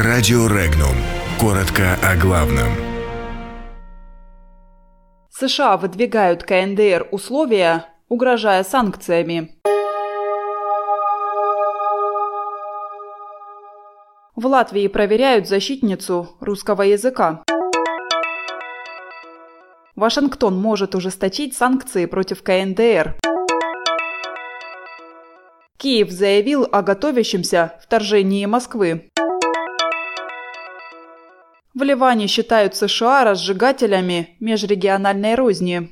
Радио Регнум. Коротко о главном. США выдвигают КНДР условия, угрожая санкциями. В Латвии проверяют защитницу русского языка. Вашингтон может ужесточить санкции против КНДР. Киев заявил о готовящемся вторжении Москвы. В Ливане считают США разжигателями межрегиональной розни.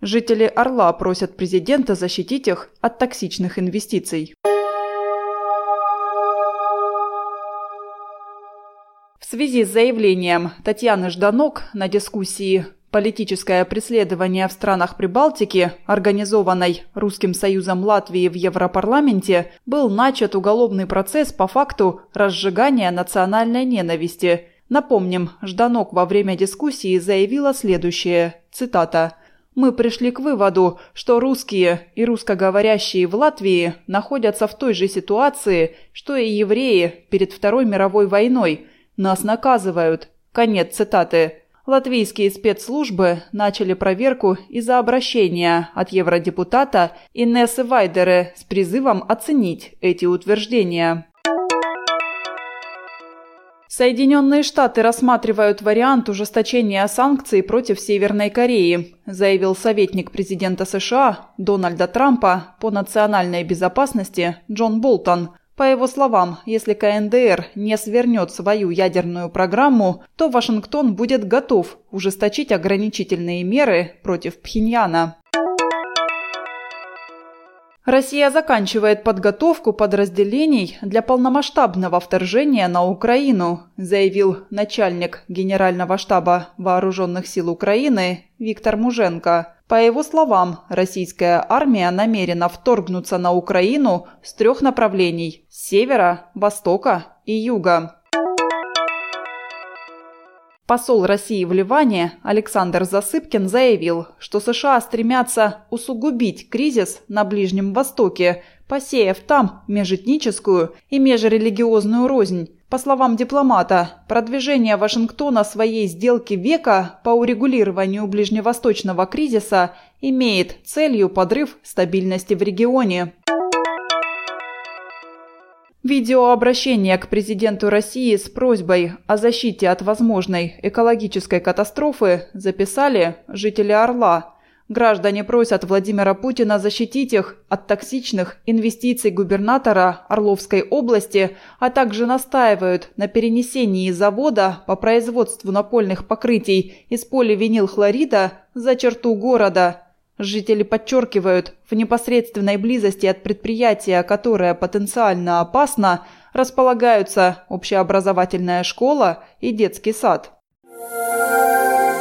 Жители Орла просят президента защитить их от токсичных инвестиций. В связи с заявлением Татьяны Жданок на дискуссии «Политическое преследование в странах Прибалтики», организованной Русским Союзом Латвии в Европарламенте, был начат уголовный процесс по факту разжигания национальной ненависти. Напомним, Жданок во время дискуссии заявила следующее, цитата мы пришли к выводу, что русские и русскоговорящие в Латвии находятся в той же ситуации, что и евреи перед Второй мировой войной – нас наказывают. Конец цитаты. Латвийские спецслужбы начали проверку из-за обращения от евродепутата Инессы Вайдере с призывом оценить эти утверждения. Соединенные Штаты рассматривают вариант ужесточения санкций против Северной Кореи, заявил советник президента США Дональда Трампа по национальной безопасности Джон Болтон по его словам, если КНДР не свернет свою ядерную программу, то Вашингтон будет готов ужесточить ограничительные меры против Пхеньяна. Россия заканчивает подготовку подразделений для полномасштабного вторжения на Украину, заявил начальник Генерального штаба Вооруженных сил Украины Виктор Муженко. По его словам, российская армия намерена вторгнуться на Украину с трех направлений – севера, востока и юга. Посол России в Ливане Александр Засыпкин заявил, что США стремятся усугубить кризис на Ближнем Востоке, посеяв там межэтническую и межрелигиозную рознь, по словам дипломата, продвижение Вашингтона своей сделки века по урегулированию ближневосточного кризиса имеет целью подрыв стабильности в регионе. Видеообращение к президенту России с просьбой о защите от возможной экологической катастрофы записали жители Орла – Граждане просят Владимира Путина защитить их от токсичных инвестиций губернатора Орловской области, а также настаивают на перенесении завода по производству напольных покрытий из поливинилхлорида за черту города. Жители подчеркивают, в непосредственной близости от предприятия, которое потенциально опасно, располагаются общеобразовательная школа и детский сад.